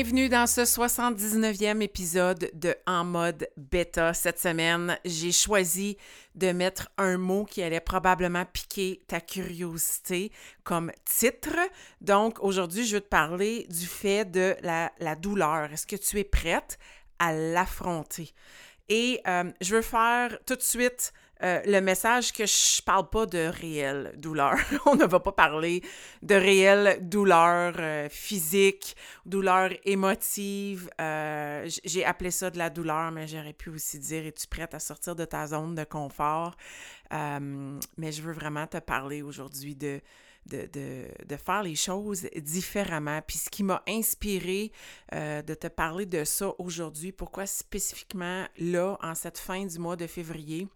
Bienvenue dans ce 79e épisode de En mode bêta. Cette semaine, j'ai choisi de mettre un mot qui allait probablement piquer ta curiosité comme titre. Donc, aujourd'hui, je vais te parler du fait de la, douleur. Est-ce que tu es prête à l'affronter? Et euh, je veux faire tout de suite euh, le message que je parle pas de réelle douleur. On ne va pas parler de réelle douleur euh, physique, douleur émotive. Euh, j'ai appelé ça de la douleur, mais j'aurais pu aussi dire es-tu prête à sortir de ta zone de confort? mais je veux vraiment te parler aujourd'hui de, de, de, de, faire les choses différemment. Puis ce qui m'a inspiré de te parler de ça aujourd'hui, pourquoi spécifiquement là, en cette fin du mois de février,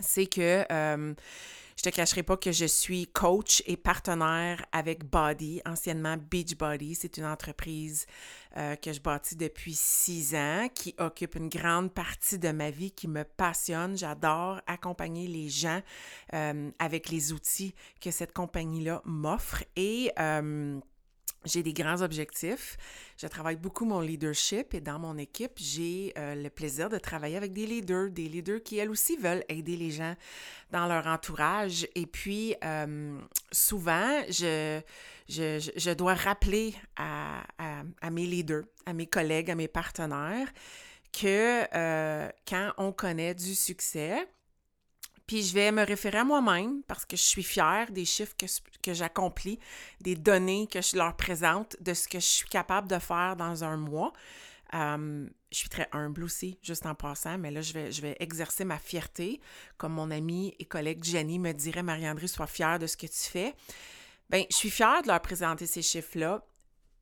c'est que euh, je te cacherai pas que je suis coach et partenaire avec Body, anciennement Beach Body. C'est une entreprise euh, que je bâtis depuis six ans, qui occupe une grande partie de ma vie, qui me passionne. J'adore accompagner les gens euh, avec les outils que cette compagnie-là m'offre. Et j'ai des grands objectifs. Je travaille beaucoup mon leadership et dans mon équipe, j'ai euh, le plaisir de travailler avec des leaders, des leaders qui, elles aussi, veulent aider les gens dans leur entourage. Et puis, euh, souvent, je, je, je, dois rappeler à, à, mes leaders, à mes collègues, à mes partenaires, que euh, quand on connaît du succès, puis je vais me référer à moi-même parce que je suis fière des chiffres que, que j'accomplis, des données que je leur présente, de ce que je suis capable de faire dans un mois. je suis très humble aussi, juste en passant, mais là, je vais, je vais exercer ma fierté. Comme mon amie et collègue Jenny me dirait, Marie-André, sois fière de ce que tu fais. Bien, je suis fière de leur présenter ces chiffres-là,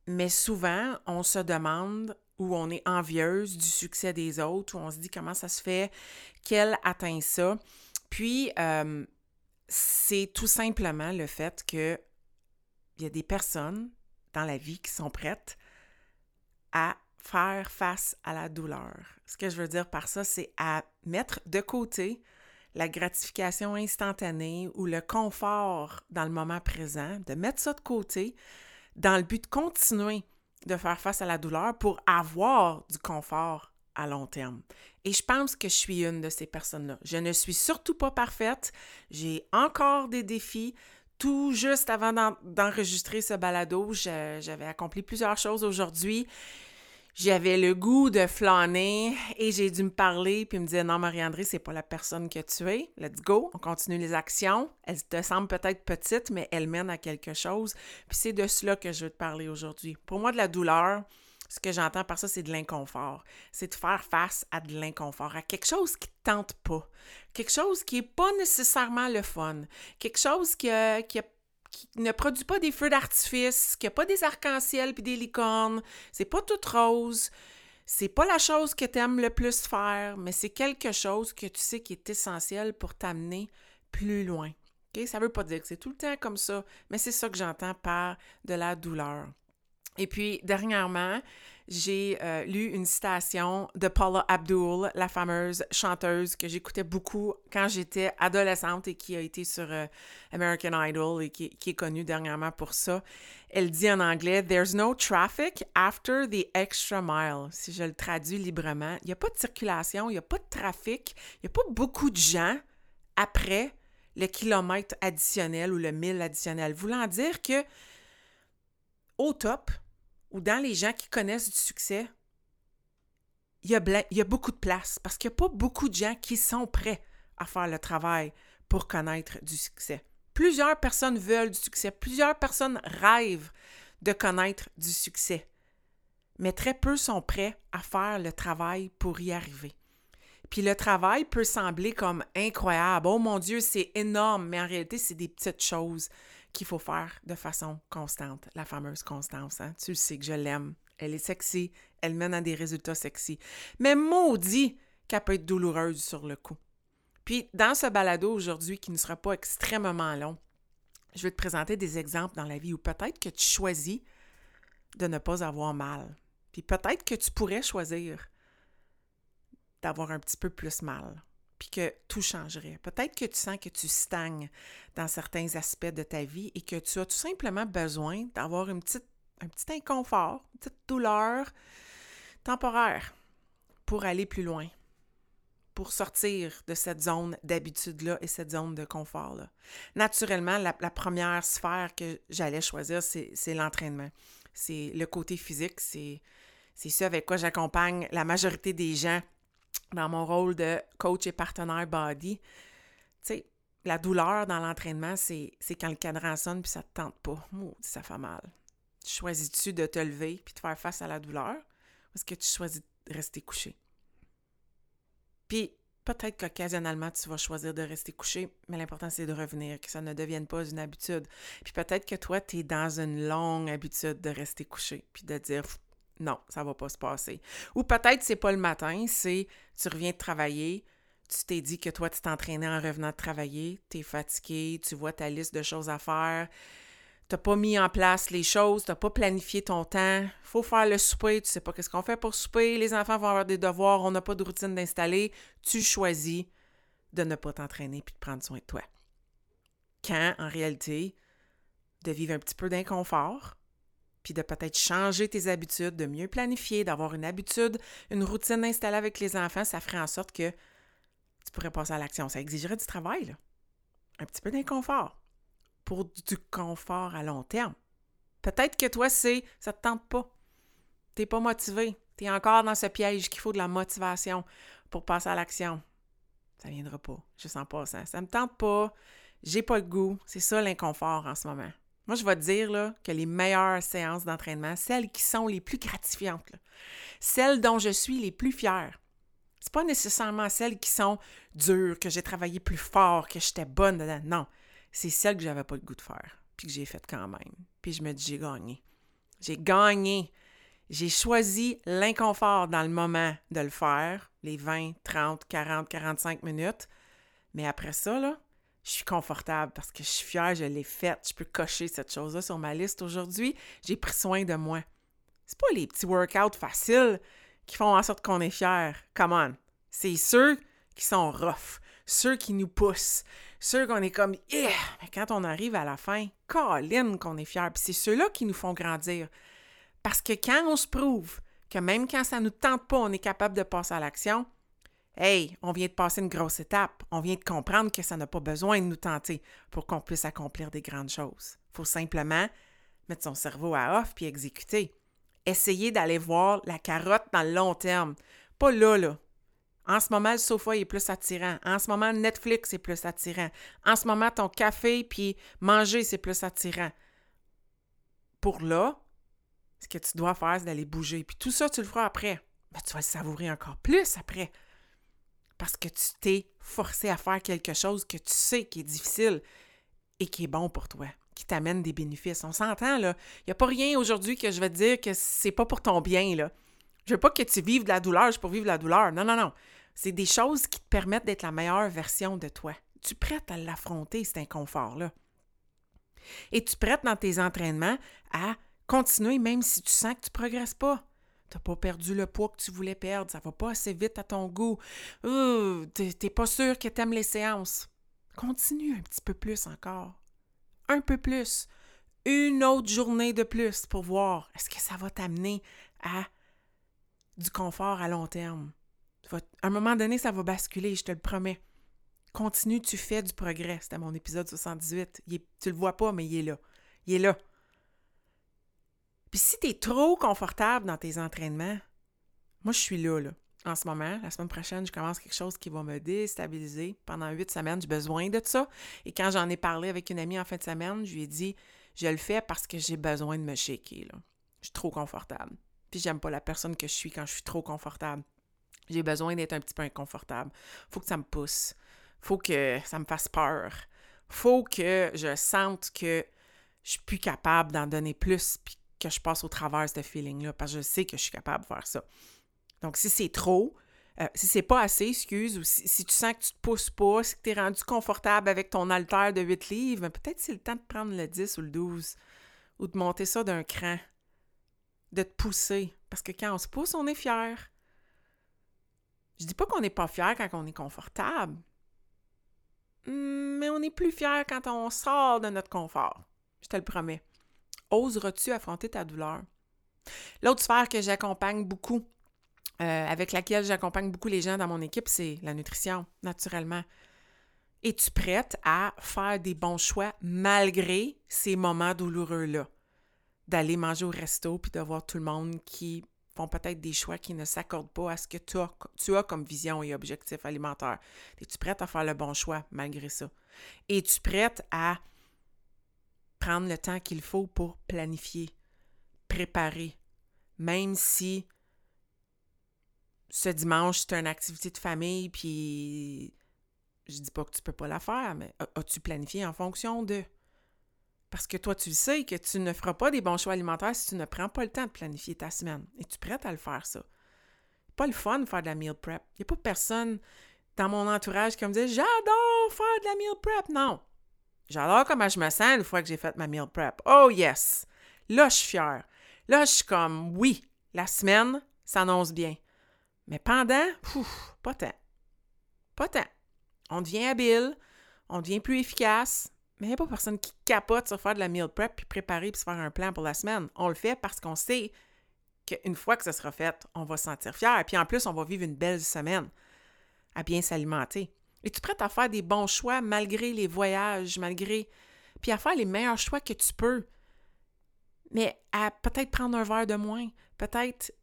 mais souvent, on se demande où on est envieuse du succès des autres, où on se dit comment ça se fait, qu'elle atteint ça. Puis, euh, c'est tout simplement le fait qu'il y a des personnes dans la vie qui sont prêtes à faire face à la douleur. Ce que je veux dire par ça, c'est à mettre de côté la gratification instantanée ou le confort dans le moment présent, de mettre ça de côté dans le but de continuer de faire face à la douleur pour avoir du confort à long terme. Et je pense que je suis une de ces personnes-là. Je ne suis surtout pas parfaite. J'ai encore des défis. Tout juste avant d'enregistrer ce balado, j'avais accompli plusieurs choses aujourd'hui. J'avais le goût de flâner et j'ai dû me parler puis me dire non Marie-André, c'est pas la personne que tu es. Let's go, on continue les actions. Elle te semble peut-être petite mais elle mène à quelque chose. Puis c'est de cela que je veux te parler aujourd'hui. Pour moi de la douleur, ce que j'entends par ça, c'est de l'inconfort. C'est de faire face à de l'inconfort, à quelque chose qui ne tente pas, quelque chose qui n'est pas nécessairement le fun, quelque chose qui, qui, ne produit pas des feux d'artifice, qui n'a pas des arcs-en-ciel puis des licornes, c'est pas tout rose. C'est pas la chose que tu aimes le plus faire, mais c'est quelque chose que tu sais qui est essentiel pour t'amener plus loin. Okay? Ça veut pas dire que c'est tout le temps comme ça, mais c'est ça que j'entends par de la douleur. Et puis, dernièrement, j'ai euh, lu une citation de Paula Abdul, la fameuse chanteuse que j'écoutais beaucoup quand j'étais adolescente et qui a été sur euh, American Idol et qui, qui, est connue dernièrement pour ça. Elle dit en anglais There's no traffic after the extra mile. Si je le traduis librement, il n'y a pas de circulation, il n'y a pas de trafic, il n'y a pas beaucoup de gens après le kilomètre additionnel ou le mille additionnel. Voulant dire que au top, ou dans les gens qui connaissent du succès, il y a, beaucoup de place parce qu'il n'y a pas beaucoup de gens qui sont prêts à faire le travail pour connaître du succès. Plusieurs personnes veulent du succès, plusieurs personnes rêvent de connaître du succès, mais très peu sont prêts à faire le travail pour y arriver. Puis le travail peut sembler comme incroyable. Oh mon Dieu, c'est énorme, mais en réalité, c'est des petites choses qu'il faut faire de façon constante. La fameuse constance, hein? Tu le sais que je l'aime. Elle est sexy, elle mène à des résultats sexy. Mais maudit qu'elle peut être douloureuse sur le coup. Puis dans ce balado aujourd'hui, qui ne sera pas extrêmement long, je vais te présenter des exemples dans la vie où peut-être que tu choisis de ne pas avoir mal. Puis peut-être que tu pourrais choisir d'avoir un petit peu plus mal, puis que tout changerait. Peut-être que tu sens que tu stagnes dans certains aspects de ta vie et que tu as tout simplement besoin d'avoir une petite, un petit inconfort, une petite douleur temporaire pour aller plus loin, pour sortir de cette zone d'habitude-là et cette zone de confort-là. Naturellement, la, la, première sphère que j'allais choisir, c'est l'entraînement. C'est le côté physique, c'est ce avec quoi j'accompagne la majorité des gens dans mon rôle de coach et partenaire body, tu sais, la douleur dans l'entraînement, c'est quand le cadran sonne puis ça te tente pas. ça fait mal. Choisis-tu de te lever puis de faire face à la douleur ou est-ce que tu choisis de rester couché? Puis peut-être qu'occasionnellement, tu vas choisir de rester couché, mais l'important, c'est de revenir, que ça ne devienne pas une habitude. Puis peut-être que toi, tu es dans une longue habitude de rester couché, puis de dire non, ça va pas se passer. Ou peut-être c'est pas le matin, c'est tu reviens de travailler, tu t'es dit que toi tu t'entraînais en revenant de travailler, tu es fatigué, tu vois ta liste de choses à faire, tu pas mis en place les choses, tu n'as pas planifié ton temps, faut faire le souper, tu sais pas qu'est-ce qu'on fait pour souper, les enfants vont avoir des devoirs, on n'a pas de routine d'installer, tu choisis de ne pas t'entraîner puis de prendre soin de toi. Quand en réalité de vivre un petit peu d'inconfort, puis de peut-être changer tes habitudes, de mieux planifier, d'avoir une habitude, une routine installée avec les enfants, ça ferait en sorte que tu pourrais passer à l'action. Ça exigerait du travail, là. un petit peu d'inconfort pour du confort à long terme. Peut-être que toi, c'est ça te tente pas. Tu pas motivé. Tu es encore dans ce piège qu'il faut de la motivation pour passer à l'action. Ça viendra pas. Je sens pas ça. Ça me tente pas. J'ai pas le goût. C'est ça l'inconfort en ce moment. Moi, je vais te dire là, que les meilleures séances d'entraînement, celles qui sont les plus gratifiantes, celles dont je suis les plus fière, c'est pas nécessairement celles qui sont dures, que j'ai travaillé plus fort, que j'étais bonne dedans. Non, c'est celles que j'avais pas le goût de faire, puis que j'ai faites quand même. Puis je me dis, j'ai gagné. J'ai gagné. J'ai choisi l'inconfort dans le moment de le faire, les 20, 30, 40, 45 minutes. Mais après ça, là, je suis confortable parce que je suis fière, je l'ai faite. Je peux cocher cette chose-là sur ma liste aujourd'hui. J'ai pris soin de moi. C'est pas les petits workouts faciles qui font en sorte qu'on est fier. Come on. C'est ceux qui sont rough, ceux qui nous poussent, ceux qu'on est comme yeah! Mais quand on arrive à la fin, Colin qu'on est fier. Puis c'est ceux-là qui nous font grandir. Parce que quand on se prouve que même quand ça ne nous tente pas, on est capable de passer à l'action, Hey, on vient de passer une grosse étape. On vient de comprendre que ça n'a pas besoin de nous tenter pour qu'on puisse accomplir des grandes choses. Il faut simplement mettre son cerveau à off puis exécuter. Essayer d'aller voir la carotte dans le long terme. Pas là, là. En ce moment, le sofa est plus attirant. En ce moment, Netflix est plus attirant. En ce moment, ton café puis manger, c'est plus attirant. Pour là, ce que tu dois faire, c'est d'aller bouger. Puis tout ça, tu le feras après. Mais tu vas le savourer encore plus après parce que tu t'es forcé à faire quelque chose que tu sais qui est difficile et qui est bon pour toi, qui t'amène des bénéfices. On s'entend, là. Il n'y a pas rien aujourd'hui que je vais te dire que c'est pas pour ton bien, là. Je veux pas que tu vives de la douleur juste pour vivre de la douleur. Non, non, non. C'est des choses qui te permettent d'être la meilleure version de toi. Tu prêtes à l'affronter, cet inconfort-là. Et tu prêtes dans tes entraînements à continuer même si tu sens que tu ne progresses pas. T'as pas perdu le poids que tu voulais perdre, ça va pas assez vite à ton goût. Tu t'es pas sûr que t'aimes les séances. Continue un petit peu plus encore. Un peu plus. Une autre journée de plus pour voir est-ce que ça va t'amener à du confort à long terme. À un moment donné, ça va basculer, je te le promets. Continue, tu fais du progrès. C'était mon épisode 78. Tu tu le vois pas, mais il est là. Il est là. Puis si tu es trop confortable dans tes entraînements, moi, je suis là, là. En ce moment, la semaine prochaine, je commence quelque chose qui va me déstabiliser. Pendant huit semaines, j'ai besoin de ça. Et quand j'en ai parlé avec une amie en fin de semaine, je lui ai dit je le fais parce que j'ai besoin de me shaker. Là. Je suis trop confortable. Puis j'aime pas la personne que je suis quand je suis trop confortable. J'ai besoin d'être un petit peu inconfortable. Faut que ça me pousse. Faut que ça me fasse peur. Faut que je sente que je suis plus capable d'en donner plus que je passe au travers de ce feeling-là parce que je sais que je suis capable de faire ça. Donc, si c'est trop, euh, si c'est pas assez, excuse, ou si, tu sens que tu te pousses pas, si tu es rendu confortable avec ton halter de 8 livres, ben, peut-être c'est le temps de prendre le 10 ou le 12 ou de monter ça d'un cran, de te pousser. Parce que quand on se pousse, on est fier. Je dis pas qu'on n'est pas fier quand on est confortable, mais on est plus fier quand on sort de notre confort. Je te le promets. Oseras-tu affronter ta douleur? L'autre sphère que j'accompagne beaucoup, euh, avec laquelle j'accompagne beaucoup les gens dans mon équipe, c'est la nutrition, naturellement. Es-tu prête à faire des bons choix malgré ces moments douloureux-là? D'aller manger au resto puis de voir tout le monde qui font peut-être des choix qui ne s'accordent pas à ce que tu tu as comme vision et objectif alimentaire. Es-tu prête à faire le bon choix malgré ça? Es-tu prête à prendre le temps qu'il faut pour planifier, préparer, même si ce dimanche, c'est une activité de famille, puis je dis pas que tu peux pas la faire, mais as-tu planifié en fonction de? Parce que toi, tu sais que tu ne feras pas des bons choix alimentaires si tu ne prends pas le temps de planifier ta semaine. Es-tu prête à le faire, ça? Pas le fun de faire de la meal prep. Il n'y a pas personne dans mon entourage qui me dit J'adore faire de la meal prep. Non. J'adore comment je me sens une fois que j'ai fait ma meal prep. Oh yes! Là, je suis fière. Là, je suis comme Oui, la semaine s'annonce bien. Mais pendant, pas tant. Pas tant. On devient habile, on devient plus efficace, mais il n'y a pas personne qui capote sur faire de la meal prep puis préparer puis se faire un plan pour la semaine. On le fait parce qu'on sait qu'une fois que ce sera fait, on va se sentir fier. Puis en plus, on va vivre une belle semaine à bien s'alimenter. Es-tu prête à faire des bons choix malgré les voyages, malgré. Puis à faire les meilleurs choix que tu peux? Mais à peut-être prendre un verre de moins, peut-être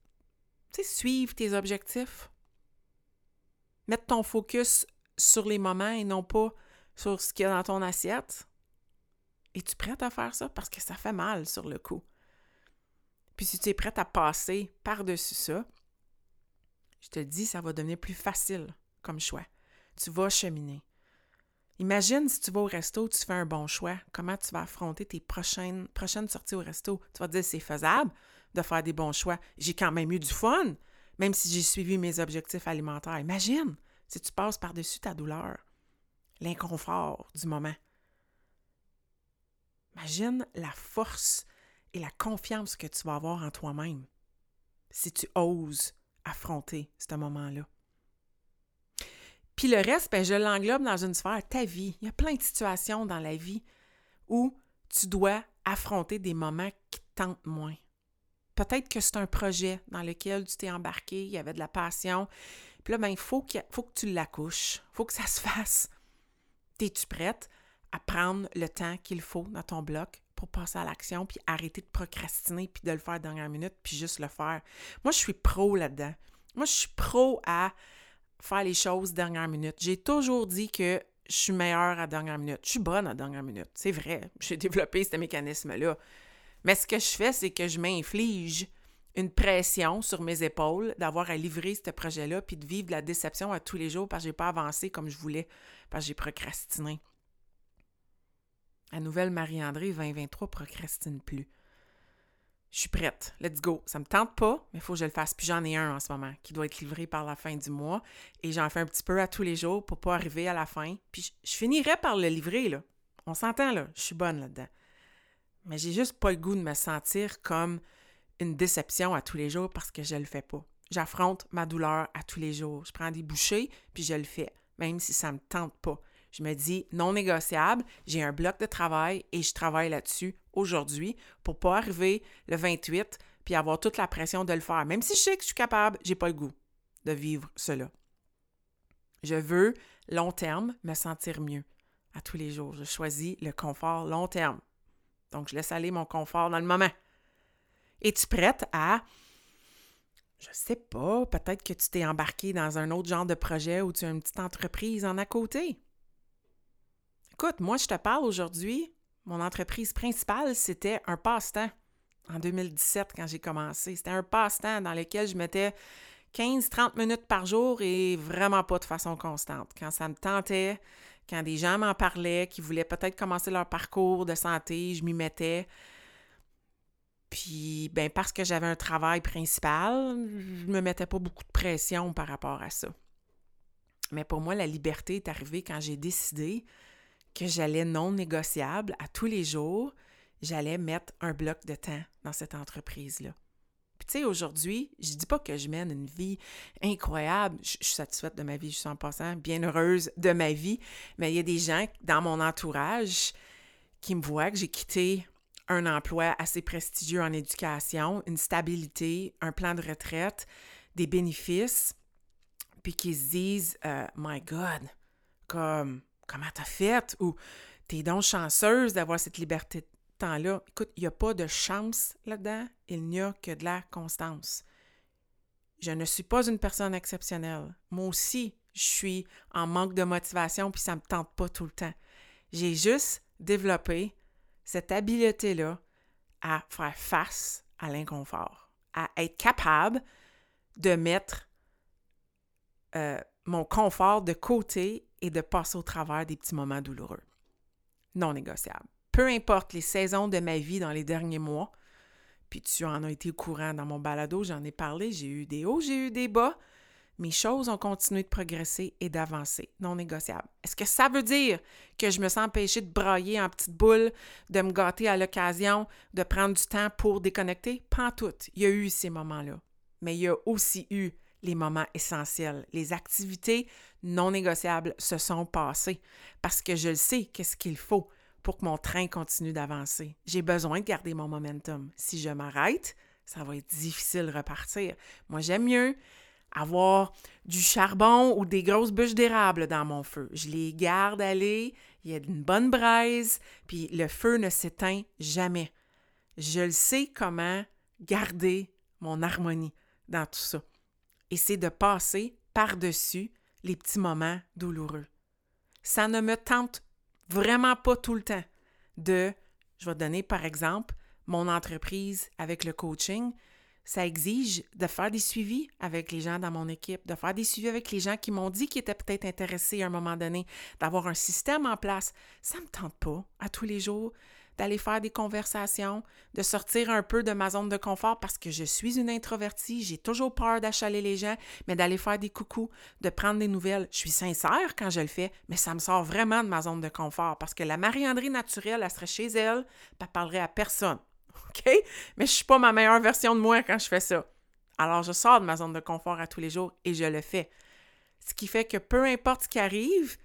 tu sais, suivre tes objectifs. Mettre ton focus sur les moments et non pas sur ce qu'il y a dans ton assiette. Es-tu prête à faire ça? Parce que ça fait mal sur le coup. Puis si tu es prête à passer par-dessus ça, je te dis, ça va devenir plus facile comme choix. Tu vas cheminer. Imagine si tu vas au resto, tu fais un bon choix, comment tu vas affronter tes prochaines, sorties au resto? Tu vas te dire, c'est faisable, de faire des bons choix. J'ai quand même eu du fun, même si j'ai suivi mes objectifs alimentaires. Imagine si tu passes par-dessus ta douleur, l'inconfort du moment. Imagine la force et la confiance que tu vas avoir en toi-même si tu oses affronter ce moment-là. Puis le reste, ben, je l'englobe dans une sphère, ta vie. Il y a plein de situations dans la vie où tu dois affronter des moments qui tentent moins. Peut-être que c'est un projet dans lequel tu t'es embarqué, il y avait de la passion. Puis là, ben, il faut, faut que tu l'accouches. Il faut que ça se fasse. Es-tu prête à prendre le temps qu'il faut dans ton bloc pour passer à l'action, puis arrêter de procrastiner, puis de le faire dernière minute, puis juste le faire? Moi, je suis pro là-dedans. Moi, je suis pro à faire les choses dernière minute. J'ai toujours dit que je suis meilleure à dernière minute. Je suis bonne à dernière minute. C'est vrai. J'ai développé ce mécanisme-là. Mais ce que je fais, c'est que je m'inflige une pression sur mes épaules d'avoir à livrer ce projet-là puis de vivre la déception à tous les jours parce que je n'ai pas avancé comme je voulais, parce que j'ai procrastiné. La nouvelle Marie-André 2023 procrastine plus. Je suis prête. Let's go. Ça me tente pas, mais il faut que je le fasse. Puis j'en ai un en ce moment qui doit être livré par la fin du mois. Et j'en fais un petit peu à tous les jours pour pas arriver à la fin. Puis je, finirai par le livrer, là. On s'entend, là. Je suis bonne là-dedans. Mais j'ai juste pas le goût de me sentir comme une déception à tous les jours parce que je le fais pas. J'affronte ma douleur à tous les jours. Je prends des bouchées, puis je le fais, même si ça me tente pas. Je me dis non négociable, j'ai un bloc de travail et je travaille là-dessus aujourd'hui pour pas arriver le 28 puis avoir toute la pression de le faire. Même si je sais que je suis capable, j'ai pas le goût de vivre cela. Je veux long terme me sentir mieux à tous les jours. Je choisis le confort long terme. Donc, je laisse aller mon confort dans le moment. Es-tu prête à, je sais pas, peut-être que tu t'es embarqué dans un autre genre de projet ou tu as une petite entreprise en à côté? Écoute, moi, je te parle aujourd'hui, mon entreprise principale, c'était un passe-temps en 2017 quand j'ai commencé. C'était un passe-temps dans lequel je mettais 15-30 minutes par jour et vraiment pas de façon constante. Quand ça me tentait, quand des gens m'en parlaient, qui voulaient peut-être commencer leur parcours de santé, je m'y mettais. Puis, ben, parce que j'avais un travail principal, je me mettais pas beaucoup de pression par rapport à ça. Mais pour moi, la liberté est arrivée quand j'ai décidé que j'allais non négociable à tous les jours, j'allais mettre un bloc de temps dans cette entreprise-là. Puis tu sais, aujourd'hui, je dis pas que je mène une vie incroyable. Je, suis satisfaite de ma vie, je suis en passant bien heureuse de ma vie. Mais il y a des gens dans mon entourage qui me voient que j'ai quitté un emploi assez prestigieux en éducation, une stabilité, un plan de retraite, des bénéfices, puis qui se disent euh, My God, comme comment t'as fait? Ou t'es donc chanceuse d'avoir cette liberté temps-là, écoute, il n'y a pas de chance là-dedans, il n'y a que de la constance. Je ne suis pas une personne exceptionnelle. Moi aussi, je suis en manque de motivation, puis ça ne me tente pas tout le temps. J'ai juste développé cette habileté-là à faire face à l'inconfort, à être capable de mettre euh, mon confort de côté et de passer au travers des petits moments douloureux. Non négociable peu importe les saisons de ma vie dans les derniers mois, puis tu en as été au courant dans mon balado, j'en ai parlé, j'ai eu des hauts, j'ai eu des bas, mes choses ont continué de progresser et d'avancer, non négociable. Est-ce que ça veut dire que je me sens empêchée de brailler en petite boule, de me gâter à l'occasion, de prendre du temps pour déconnecter? Pas en tout. Il y a eu ces moments-là. Mais il y a aussi eu les moments essentiels. Les activités non négociables se sont passées parce que je le sais qu'est-ce qu'il faut pour que mon train continue d'avancer. J'ai besoin de garder mon momentum. Si je m'arrête, ça va être difficile de repartir. Moi, j'aime mieux avoir du charbon ou des grosses bûches d'érable dans mon feu. Je les garde aller, il y a une bonne braise, puis le feu ne s'éteint jamais. Je le sais comment garder mon harmonie dans tout ça. Et c'est de passer par-dessus les petits moments douloureux. Ça ne me tente vraiment pas tout le temps de, je vais donner par exemple, mon entreprise avec le coaching, ça exige de faire des suivis avec les gens dans mon équipe, de faire des suivis avec les gens qui m'ont dit qu'ils étaient peut-être intéressés à un moment donné, d'avoir un système en place. Ça ne me tente pas à tous les jours d'aller faire des conversations, de sortir un peu de ma zone de confort parce que je suis une introvertie, j'ai toujours peur d'achaler les gens, mais d'aller faire des coucous, de prendre des nouvelles. Je suis sincère quand je le fais, mais ça me sort vraiment de ma zone de confort parce que la Marie-André naturelle, elle serait chez elle, elle parlerait à personne. OK? Mais je suis pas ma meilleure version de moi quand je fais ça. Alors, je sors de ma zone de confort à tous les jours et je le fais. Ce qui fait que peu importe ce qui arrive,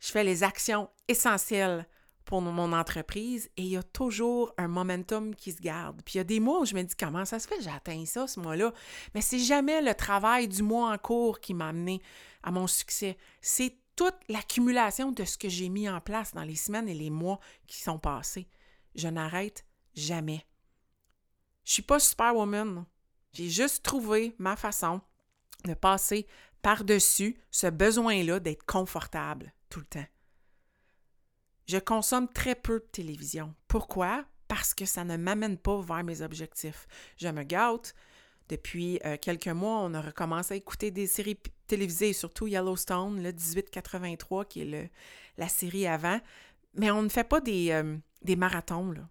je fais les actions essentielles pour mon entreprise et il y a toujours un momentum qui se garde. Puis il y a des mois où je me dis comment ça se fait, j'ai atteint ça ce mois-là? Mais c'est jamais le travail du mois en cours qui m'a amené à mon succès. C'est toute l'accumulation de ce que j'ai mis en place dans les semaines et les mois qui sont passés. Je n'arrête jamais. Je suis pas superwoman. J'ai juste trouvé ma façon de passer par-dessus ce besoin-là d'être confortable tout le temps. Je consomme très peu de télévision. Pourquoi? Parce que ça ne m'amène pas vers mes objectifs. Je me gâte. Depuis euh, quelques mois, on a recommencé à écouter des séries télévisées, surtout Yellowstone, le 1883, qui est la série avant. Mais on ne fait pas des, euh, des marathons. Là.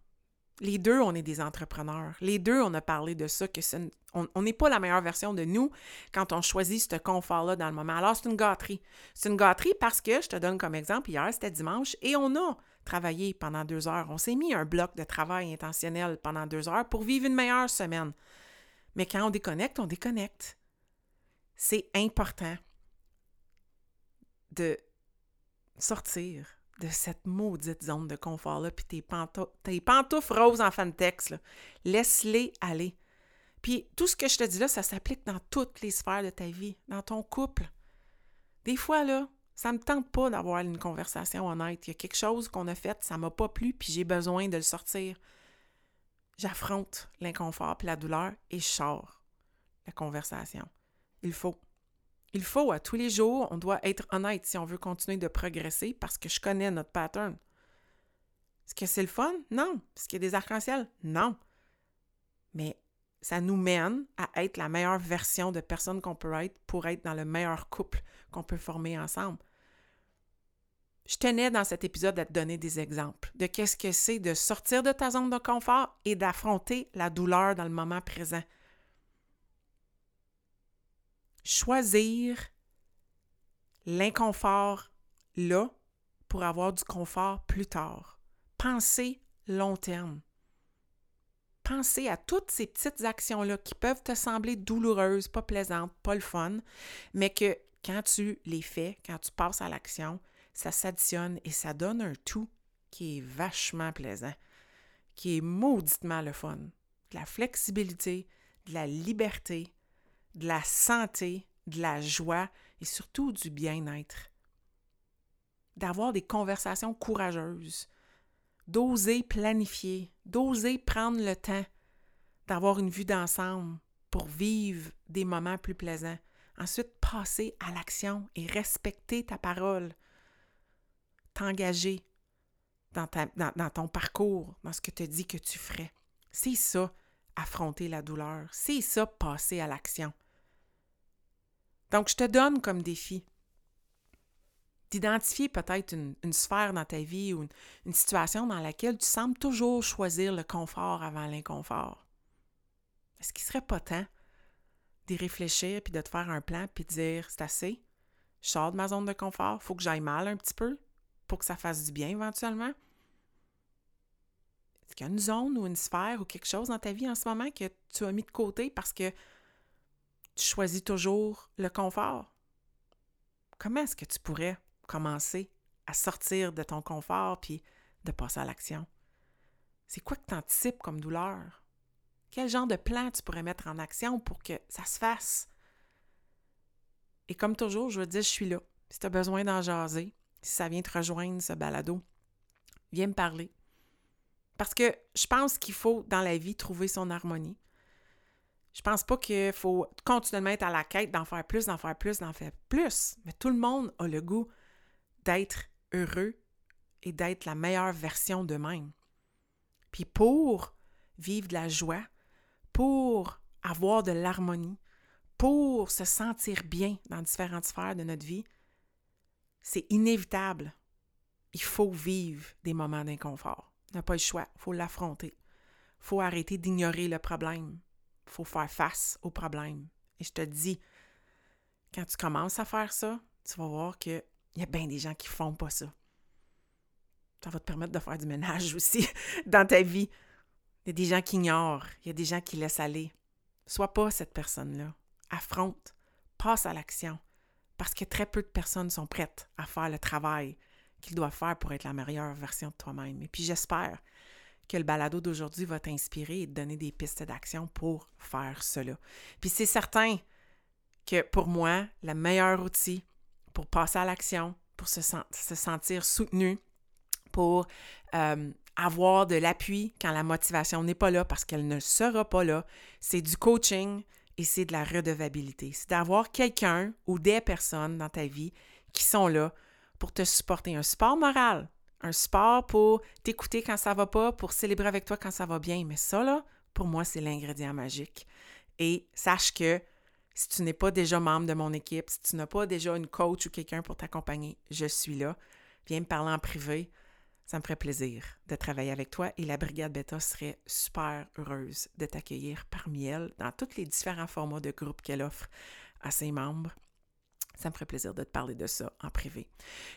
Les deux, on est des entrepreneurs. Les deux, on a parlé de ça, que on n'est pas la meilleure version de nous quand on choisit ce confort-là dans le moment. Alors, c'est une gâterie. C'est une gâterie parce que, je te donne comme exemple, hier, c'était dimanche, et on a travaillé pendant deux heures. On s'est mis un bloc de travail intentionnel pendant deux heures pour vivre une meilleure semaine. Mais quand on déconnecte, on déconnecte. C'est important de sortir de cette maudite zone de confort-là, puis tes, tes pantoufles roses en fantex, laisse-les aller. Puis tout ce que je te dis là, ça s'applique dans toutes les sphères de ta vie, dans ton couple. Des fois, là, ça me tente pas d'avoir une conversation honnête. Il y a quelque chose qu'on a fait, ça m'a pas plu, puis j'ai besoin de le sortir. J'affronte l'inconfort puis la douleur et je sors la conversation. Il faut. Il faut à tous les jours, on doit être honnête si on veut continuer de progresser parce que je connais notre pattern. Est-ce que c'est le fun? Non. Est-ce qu'il y a des arcs-en-ciel? Non. Mais ça nous mène à être la meilleure version de personne qu'on peut être pour être dans le meilleur couple qu'on peut former ensemble. Je tenais dans cet épisode à te donner des exemples de qu'est-ce que c'est de sortir de ta zone de confort et d'affronter la douleur dans le moment présent. Choisir l'inconfort là pour avoir du confort plus tard. Penser long terme. Penser à toutes ces petites actions-là qui peuvent te sembler douloureuses, pas plaisantes, pas le fun, mais que quand tu les fais, quand tu passes à l'action, ça s'additionne et ça donne un tout qui est vachement plaisant, qui est mauditement le fun. De la flexibilité, de la liberté, de la santé, de la joie et surtout du bien-être. D'avoir des conversations courageuses, d'oser planifier, d'oser prendre le temps, d'avoir une vue d'ensemble pour vivre des moments plus plaisants. Ensuite, passer à l'action et respecter ta parole. T'engager dans, ton parcours, dans ce que tu dis que tu ferais. C'est ça, affronter la douleur. C'est ça, passer à l'action. Donc, je te donne comme défi d'identifier peut-être une, sphère dans ta vie ou une, situation dans laquelle tu sembles toujours choisir le confort avant l'inconfort. Est-ce qu'il serait pas temps d'y réfléchir puis de te faire un plan puis de dire c'est assez, je sors de ma zone de confort, il faut que j'aille mal un petit peu pour que ça fasse du bien éventuellement? Est-ce qu'il y a une zone ou une sphère ou quelque chose dans ta vie en ce moment que tu as mis de côté parce que tu choisis toujours le confort? Comment est-ce que tu pourrais commencer à sortir de ton confort puis de passer à l'action? C'est quoi que tu anticipes comme douleur? Quel genre de plan tu pourrais mettre en action pour que ça se fasse? Et comme toujours, je veux dire, je suis là. Si tu as besoin d'en jaser, si ça vient te rejoindre, ce balado, viens me parler. Parce que je pense qu'il faut, dans la vie, trouver son harmonie. Je pense pas qu'il faut continuellement être à la quête d'en faire plus, d'en faire plus, d'en faire plus. Mais tout le monde a le goût d'être heureux et d'être la meilleure version d'eux-mêmes. Puis pour vivre de la joie, pour avoir de l'harmonie, pour se sentir bien dans différentes sphères de notre vie, c'est inévitable. Il faut vivre des moments d'inconfort. N'a pas le choix. Faut l'affronter. Faut arrêter d'ignorer le problème. Faut faire face au problème. Et je te dis, quand tu commences à faire ça, tu vas voir que il y a bien des gens qui font pas ça. Ça va te permettre de faire du ménage aussi dans ta vie. Il y a des gens qui ignorent, il y a des gens qui laissent aller. Sois pas cette personne-là. Affronte, passe à l'action. Parce que très peu de personnes sont prêtes à faire le travail qu'ils doivent faire pour être la meilleure version de toi-même. Et puis j'espère que le balado d'aujourd'hui va t'inspirer et te donner des pistes d'action pour faire cela. Puis c'est certain que pour moi, le meilleur outil pour passer à l'action, pour se, sentir soutenu, pour euh, avoir de l'appui quand la motivation n'est pas là parce qu'elle ne sera pas là. C'est du coaching et c'est de la redevabilité. C'est d'avoir quelqu'un ou des personnes dans ta vie qui sont là pour te supporter. Un support moral, un support pour t'écouter quand ça va pas, pour célébrer avec toi quand ça va bien. Mais ça, là, pour moi, c'est l'ingrédient magique. Et sache que si tu n'es pas déjà membre de mon équipe, si tu n'as pas déjà une coach ou quelqu'un pour t'accompagner, je suis là. Viens me parler en privé. Ça me ferait plaisir de travailler avec toi et la Brigade Beta serait super heureuse de t'accueillir parmi elles dans tous les différents formats de groupe qu'elle offre à ses membres. Ça me ferait plaisir de te parler de ça en privé.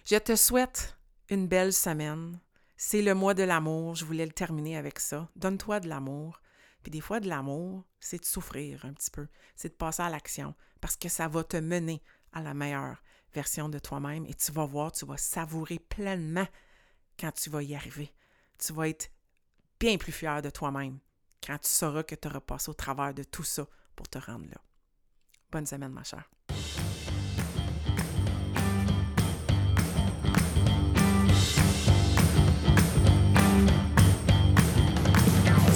Je te souhaite une belle semaine. C'est le mois de l'amour. Je voulais le terminer avec ça. Donne-toi de l'amour. Puis des fois, de l'amour, c'est de souffrir un petit peu, c'est de passer à l'action, parce que ça va te mener à la meilleure version de toi-même et tu vas voir, tu vas savourer pleinement quand tu vas y arriver. Tu vas être bien plus fier de toi-même quand tu sauras que tu auras passé au travers de tout ça pour te rendre là. Bonne semaine, ma chère.